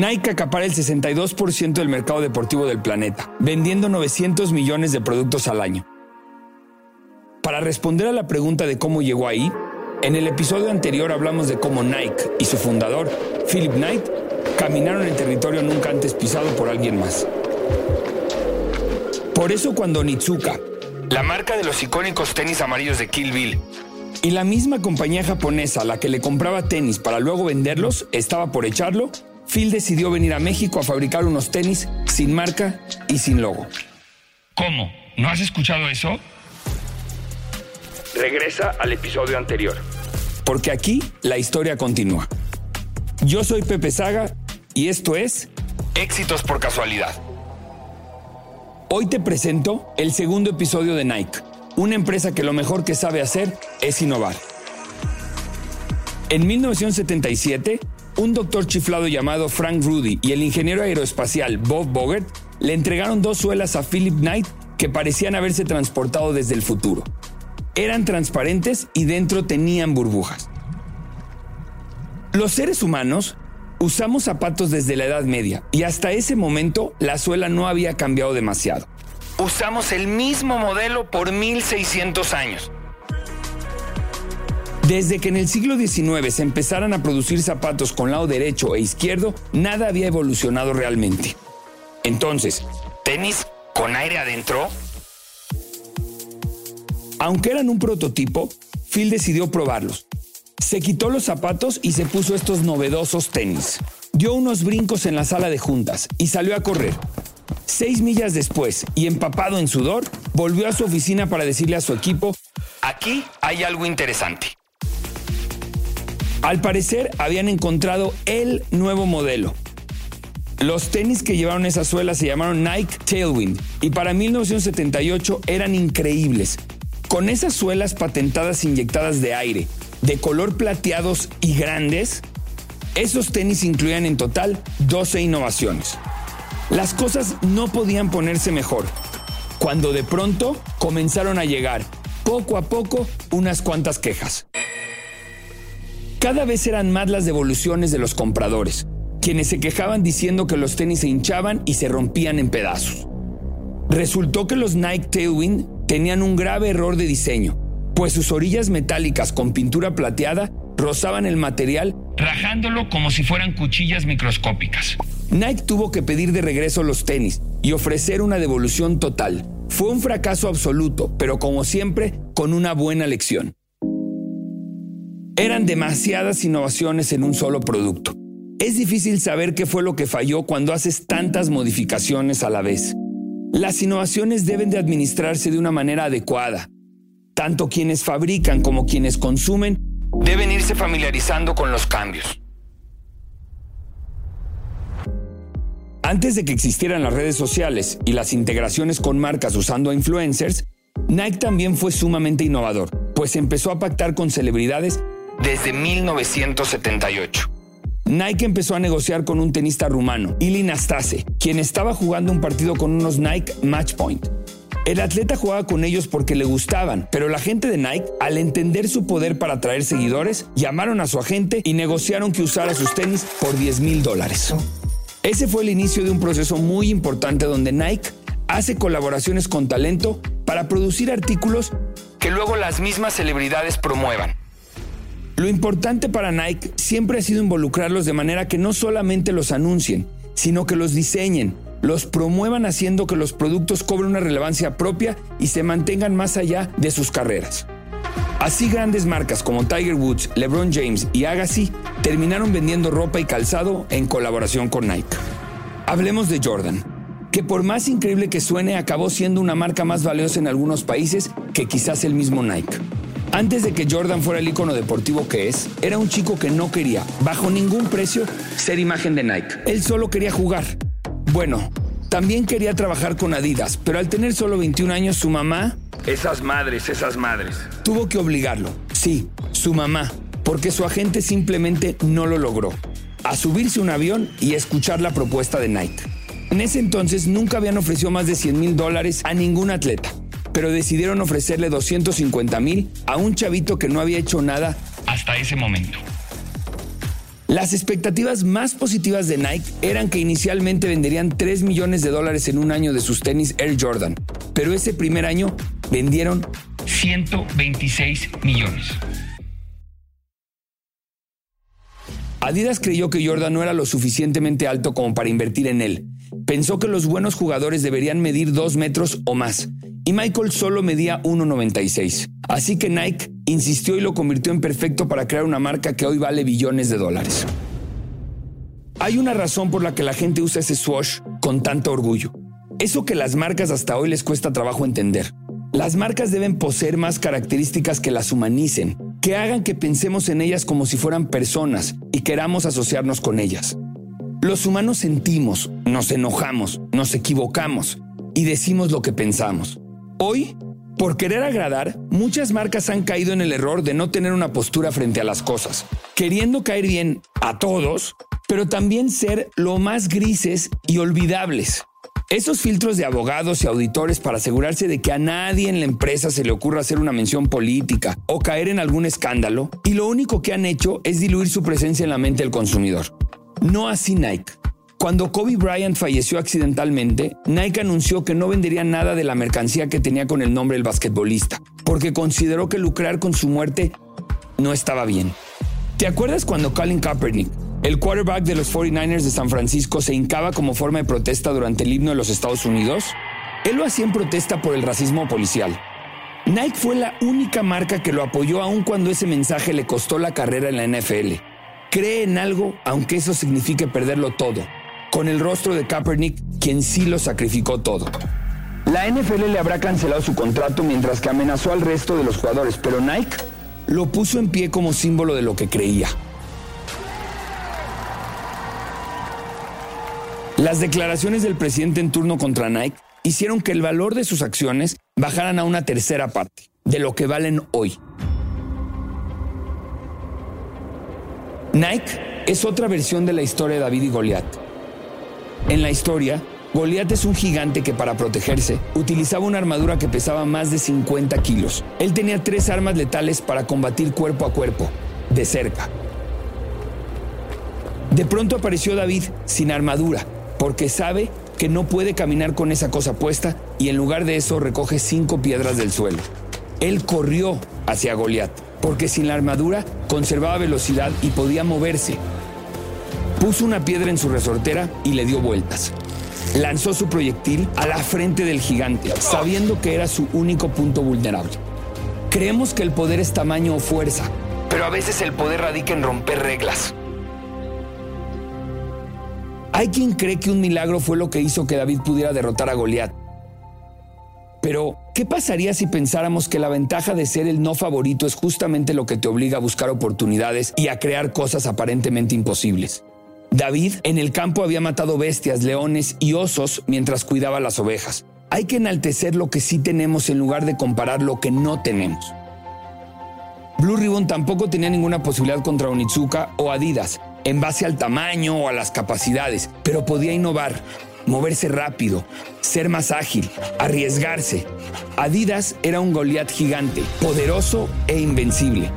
Nike acapara el 62% del mercado deportivo del planeta, vendiendo 900 millones de productos al año. Para responder a la pregunta de cómo llegó ahí, en el episodio anterior hablamos de cómo Nike y su fundador, Philip Knight, caminaron en territorio nunca antes pisado por alguien más. Por eso cuando Nitsuka, la marca de los icónicos tenis amarillos de Kill Bill, y la misma compañía japonesa a la que le compraba tenis para luego venderlos estaba por echarlo, Phil decidió venir a México a fabricar unos tenis sin marca y sin logo. ¿Cómo? ¿No has escuchado eso? Regresa al episodio anterior. Porque aquí la historia continúa. Yo soy Pepe Saga y esto es Éxitos por casualidad. Hoy te presento el segundo episodio de Nike, una empresa que lo mejor que sabe hacer es innovar. En 1977, un doctor chiflado llamado Frank Rudy y el ingeniero aeroespacial Bob Bogert le entregaron dos suelas a Philip Knight que parecían haberse transportado desde el futuro. Eran transparentes y dentro tenían burbujas. Los seres humanos usamos zapatos desde la Edad Media y hasta ese momento la suela no había cambiado demasiado. Usamos el mismo modelo por 1600 años. Desde que en el siglo XIX se empezaran a producir zapatos con lado derecho e izquierdo, nada había evolucionado realmente. Entonces, ¿tenis con aire adentro? Aunque eran un prototipo, Phil decidió probarlos. Se quitó los zapatos y se puso estos novedosos tenis. Dio unos brincos en la sala de juntas y salió a correr. Seis millas después, y empapado en sudor, volvió a su oficina para decirle a su equipo, aquí hay algo interesante. Al parecer habían encontrado el nuevo modelo. Los tenis que llevaron esa suela se llamaron Nike Tailwind y para 1978 eran increíbles. Con esas suelas patentadas inyectadas de aire, de color plateados y grandes, esos tenis incluían en total 12 innovaciones. Las cosas no podían ponerse mejor, cuando de pronto comenzaron a llegar, poco a poco, unas cuantas quejas. Cada vez eran más las devoluciones de los compradores, quienes se quejaban diciendo que los tenis se hinchaban y se rompían en pedazos. Resultó que los Nike Tailwind tenían un grave error de diseño, pues sus orillas metálicas con pintura plateada rozaban el material rajándolo como si fueran cuchillas microscópicas. Nike tuvo que pedir de regreso los tenis y ofrecer una devolución total. Fue un fracaso absoluto, pero como siempre, con una buena lección. Eran demasiadas innovaciones en un solo producto. Es difícil saber qué fue lo que falló cuando haces tantas modificaciones a la vez. Las innovaciones deben de administrarse de una manera adecuada. Tanto quienes fabrican como quienes consumen deben irse familiarizando con los cambios. Antes de que existieran las redes sociales y las integraciones con marcas usando influencers, Nike también fue sumamente innovador, pues empezó a pactar con celebridades desde 1978. Nike empezó a negociar con un tenista rumano, Ili Nastase, quien estaba jugando un partido con unos Nike Matchpoint. El atleta jugaba con ellos porque le gustaban, pero la gente de Nike, al entender su poder para atraer seguidores, llamaron a su agente y negociaron que usara sus tenis por 10 mil dólares. Ese fue el inicio de un proceso muy importante donde Nike hace colaboraciones con talento para producir artículos que luego las mismas celebridades promuevan. Lo importante para Nike siempre ha sido involucrarlos de manera que no solamente los anuncien, sino que los diseñen, los promuevan haciendo que los productos cobren una relevancia propia y se mantengan más allá de sus carreras. Así grandes marcas como Tiger Woods, LeBron James y Agassi terminaron vendiendo ropa y calzado en colaboración con Nike. Hablemos de Jordan, que por más increíble que suene acabó siendo una marca más valiosa en algunos países que quizás el mismo Nike. Antes de que Jordan fuera el icono deportivo que es, era un chico que no quería, bajo ningún precio, ser imagen de Nike. Él solo quería jugar. Bueno, también quería trabajar con Adidas, pero al tener solo 21 años, su mamá... Esas madres, esas madres. Tuvo que obligarlo. Sí, su mamá, porque su agente simplemente no lo logró. A subirse un avión y escuchar la propuesta de Nike. En ese entonces nunca habían ofrecido más de 100 mil dólares a ningún atleta pero decidieron ofrecerle 250 mil a un chavito que no había hecho nada hasta ese momento. Las expectativas más positivas de Nike eran que inicialmente venderían 3 millones de dólares en un año de sus tenis Air Jordan, pero ese primer año vendieron 126 millones. Adidas creyó que Jordan no era lo suficientemente alto como para invertir en él. Pensó que los buenos jugadores deberían medir 2 metros o más, y Michael solo medía 1,96. Así que Nike insistió y lo convirtió en perfecto para crear una marca que hoy vale billones de dólares. Hay una razón por la que la gente usa ese swash con tanto orgullo. Eso que las marcas hasta hoy les cuesta trabajo entender. Las marcas deben poseer más características que las humanicen, que hagan que pensemos en ellas como si fueran personas y queramos asociarnos con ellas. Los humanos sentimos, nos enojamos, nos equivocamos y decimos lo que pensamos. Hoy, por querer agradar, muchas marcas han caído en el error de no tener una postura frente a las cosas, queriendo caer bien a todos, pero también ser lo más grises y olvidables. Esos filtros de abogados y auditores para asegurarse de que a nadie en la empresa se le ocurra hacer una mención política o caer en algún escándalo, y lo único que han hecho es diluir su presencia en la mente del consumidor. No así Nike. Cuando Kobe Bryant falleció accidentalmente, Nike anunció que no vendería nada de la mercancía que tenía con el nombre del basquetbolista, porque consideró que lucrar con su muerte no estaba bien. ¿Te acuerdas cuando Colin Kaepernick el quarterback de los 49ers de San Francisco se hincaba como forma de protesta durante el himno de los Estados Unidos. Él lo hacía en protesta por el racismo policial. Nike fue la única marca que lo apoyó aun cuando ese mensaje le costó la carrera en la NFL. Cree en algo aunque eso signifique perderlo todo, con el rostro de Kaepernick, quien sí lo sacrificó todo. La NFL le habrá cancelado su contrato mientras que amenazó al resto de los jugadores, pero Nike lo puso en pie como símbolo de lo que creía. Las declaraciones del presidente en turno contra Nike hicieron que el valor de sus acciones bajaran a una tercera parte de lo que valen hoy. Nike es otra versión de la historia de David y Goliat. En la historia, Goliat es un gigante que para protegerse utilizaba una armadura que pesaba más de 50 kilos. Él tenía tres armas letales para combatir cuerpo a cuerpo, de cerca. De pronto apareció David sin armadura porque sabe que no puede caminar con esa cosa puesta y en lugar de eso recoge cinco piedras del suelo. Él corrió hacia Goliat, porque sin la armadura conservaba velocidad y podía moverse. Puso una piedra en su resortera y le dio vueltas. Lanzó su proyectil a la frente del gigante, sabiendo que era su único punto vulnerable. Creemos que el poder es tamaño o fuerza, pero a veces el poder radica en romper reglas. Hay quien cree que un milagro fue lo que hizo que David pudiera derrotar a Goliat. Pero, ¿qué pasaría si pensáramos que la ventaja de ser el no favorito es justamente lo que te obliga a buscar oportunidades y a crear cosas aparentemente imposibles? David en el campo había matado bestias, leones y osos mientras cuidaba las ovejas. Hay que enaltecer lo que sí tenemos en lugar de comparar lo que no tenemos. Blue Ribbon tampoco tenía ninguna posibilidad contra Onitsuka o Adidas, en base al tamaño o a las capacidades, pero podía innovar, moverse rápido, ser más ágil, arriesgarse. Adidas era un Goliat gigante, poderoso e invencible.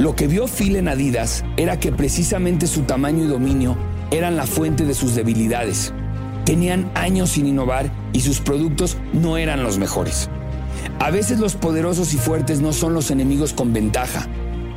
Lo que vio Phil en Adidas era que precisamente su tamaño y dominio eran la fuente de sus debilidades. Tenían años sin innovar y sus productos no eran los mejores. A veces los poderosos y fuertes no son los enemigos con ventaja.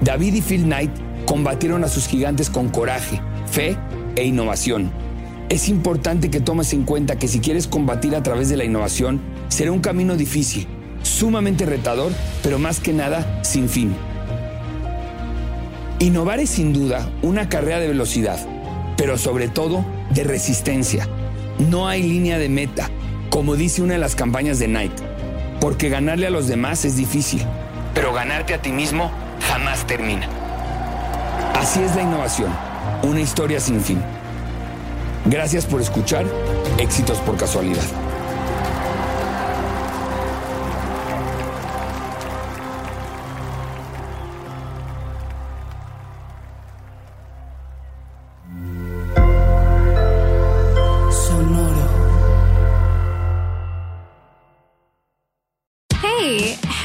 David y Phil Knight combatieron a sus gigantes con coraje, fe e innovación. Es importante que tomes en cuenta que si quieres combatir a través de la innovación, será un camino difícil, sumamente retador, pero más que nada sin fin. Innovar es sin duda una carrera de velocidad, pero sobre todo de resistencia. No hay línea de meta, como dice una de las campañas de Nike, porque ganarle a los demás es difícil, pero ganarte a ti mismo jamás termina. Así es la innovación, una historia sin fin. Gracias por escuchar, éxitos por casualidad.